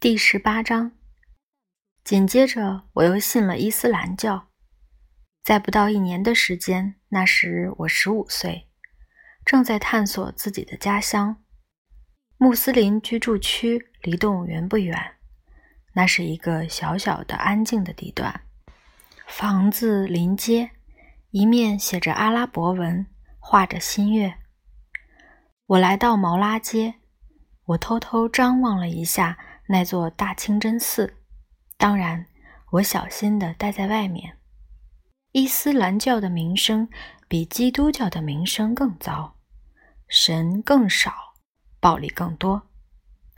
第十八章，紧接着我又信了伊斯兰教。在不到一年的时间，那时我十五岁，正在探索自己的家乡。穆斯林居住区离动物园不远，那是一个小小的、安静的地段，房子临街，一面写着阿拉伯文，画着新月。我来到毛拉街，我偷偷张望了一下。那座大清真寺，当然，我小心地待在外面。伊斯兰教的名声比基督教的名声更糟，神更少，暴力更多，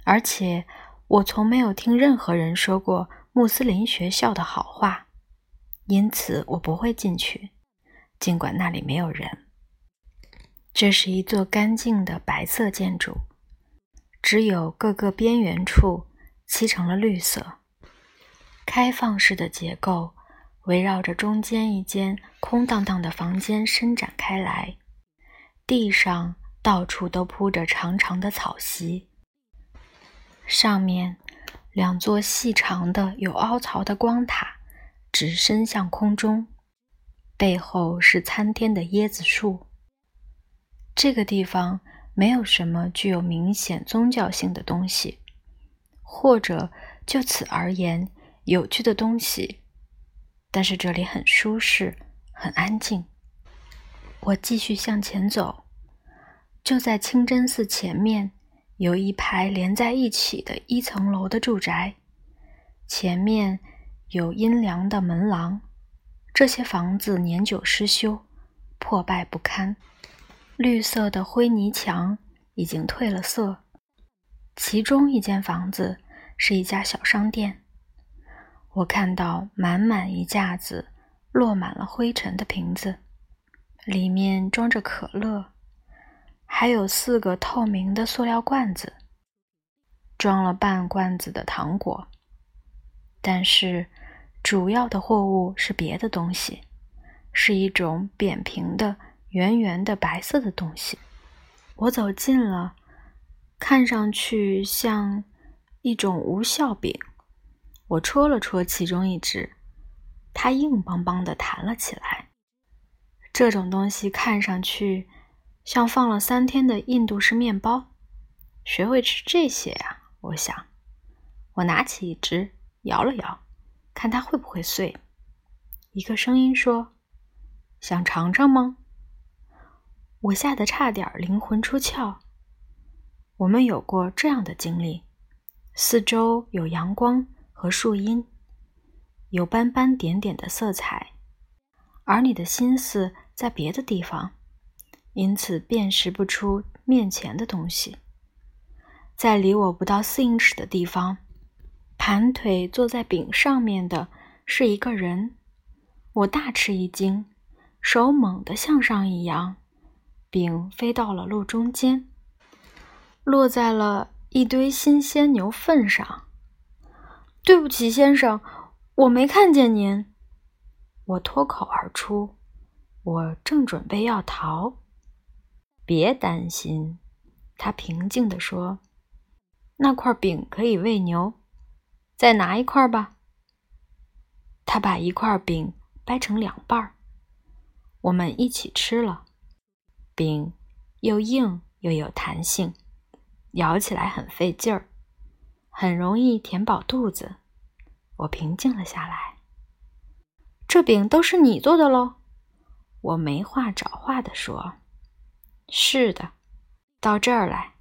而且我从没有听任何人说过穆斯林学校的好话，因此我不会进去，尽管那里没有人。这是一座干净的白色建筑，只有各个边缘处。漆成了绿色，开放式的结构围绕着中间一间空荡荡的房间伸展开来，地上到处都铺着长长的草席，上面两座细长的有凹槽的光塔直伸向空中，背后是参天的椰子树。这个地方没有什么具有明显宗教性的东西。或者就此而言，有趣的东西，但是这里很舒适，很安静。我继续向前走，就在清真寺前面有一排连在一起的一层楼的住宅，前面有阴凉的门廊。这些房子年久失修，破败不堪，绿色的灰泥墙已经褪了色。其中一间房子是一家小商店，我看到满满一架子落满了灰尘的瓶子，里面装着可乐，还有四个透明的塑料罐子，装了半罐子的糖果。但是主要的货物是别的东西，是一种扁平的、圆圆的白色的东西。我走近了。看上去像一种无效饼，我戳了戳其中一只，它硬邦邦的弹了起来。这种东西看上去像放了三天的印度式面包，谁会吃这些呀？我想。我拿起一只，摇了摇，看它会不会碎。一个声音说：“想尝尝吗？”我吓得差点灵魂出窍。我们有过这样的经历：四周有阳光和树荫，有斑斑点点的色彩，而你的心思在别的地方，因此辨识不出面前的东西。在离我不到四英尺的地方，盘腿坐在饼上面的是一个人。我大吃一惊，手猛地向上一扬，饼飞到了路中间。落在了一堆新鲜牛粪上。对不起，先生，我没看见您。我脱口而出。我正准备要逃。别担心，他平静地说：“那块饼可以喂牛，再拿一块吧。”他把一块饼掰成两半儿，我们一起吃了。饼又硬又有弹性。咬起来很费劲儿，很容易填饱肚子。我平静了下来。这饼都是你做的喽？我没话找话的说：“是的，到这儿来，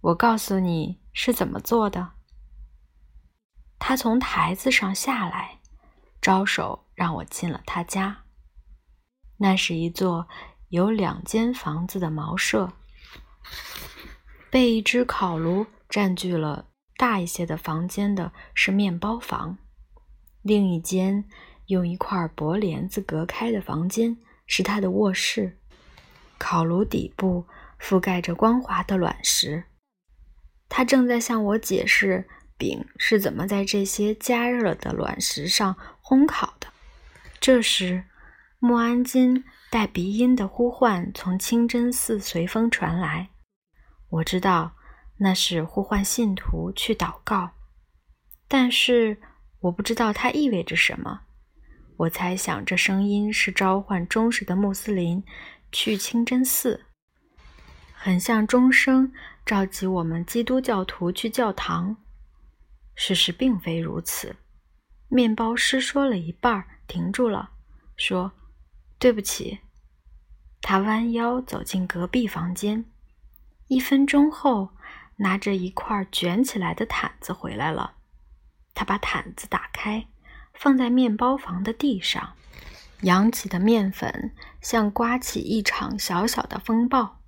我告诉你是怎么做的。”他从台子上下来，招手让我进了他家。那是一座有两间房子的茅舍。被一只烤炉占据了大一些的房间的是面包房，另一间用一块薄帘子隔开的房间是他的卧室。烤炉底部覆盖着光滑的卵石，他正在向我解释饼是怎么在这些加热了的卵石上烘烤的。这时，穆安金带鼻音的呼唤从清真寺随风传来。我知道那是呼唤信徒去祷告。但是我不知道它意味着什么。我猜想这声音是召唤忠实的穆斯林去清真寺，很像钟声召集我们基督教徒去教堂。事实并非如此。面包师说了一半，停住了，说：“对不起。”他弯腰走进隔壁房间，一分钟后，拿着一块卷起来的毯子回来了。他把毯子打开，放在面包房的地上，扬起的面粉像刮起一场小小的风暴。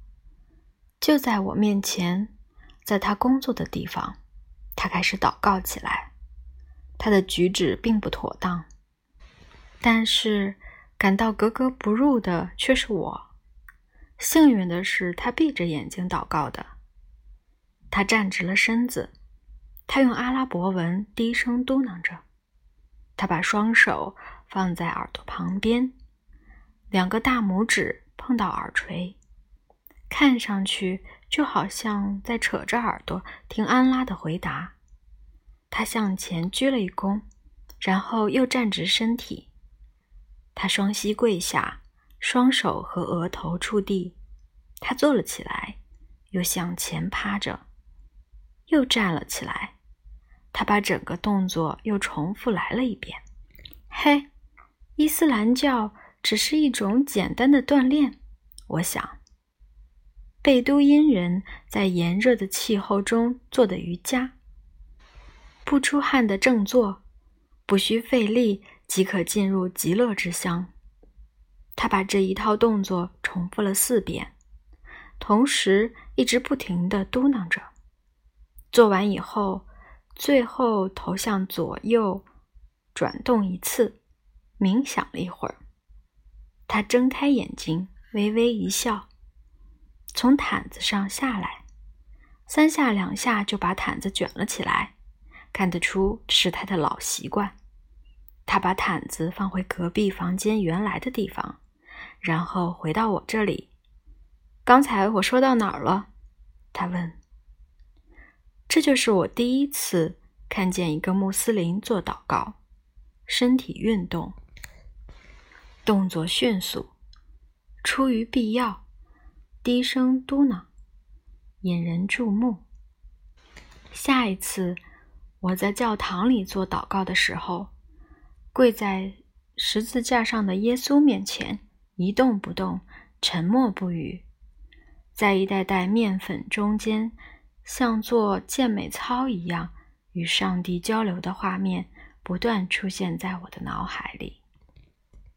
就在我面前，在他工作的地方，他开始祷告起来。他的举止并不妥当，但是感到格格不入的却是我。幸运的是，他闭着眼睛祷告的。他站直了身子，他用阿拉伯文低声嘟囔着。他把双手放在耳朵旁边，两个大拇指碰到耳垂，看上去就好像在扯着耳朵听安拉的回答。他向前鞠了一躬，然后又站直身体。他双膝跪下，双手和额头触地。他坐了起来，又向前趴着，又站了起来。他把整个动作又重复来了一遍。嘿，伊斯兰教只是一种简单的锻炼，我想。贝都因人在炎热的气候中做的瑜伽。不出汗的正坐，不需费力即可进入极乐之乡。他把这一套动作重复了四遍，同时一直不停地嘟囔着。做完以后，最后头向左右转动一次，冥想了一会儿。他睁开眼睛，微微一笑，从毯子上下来，三下两下就把毯子卷了起来。看得出是他的老习惯。他把毯子放回隔壁房间原来的地方，然后回到我这里。刚才我说到哪儿了？他问。这就是我第一次看见一个穆斯林做祷告，身体运动，动作迅速，出于必要，低声嘟囔，引人注目。下一次。我在教堂里做祷告的时候，跪在十字架上的耶稣面前，一动不动，沉默不语。在一袋袋面粉中间，像做健美操一样与上帝交流的画面，不断出现在我的脑海里。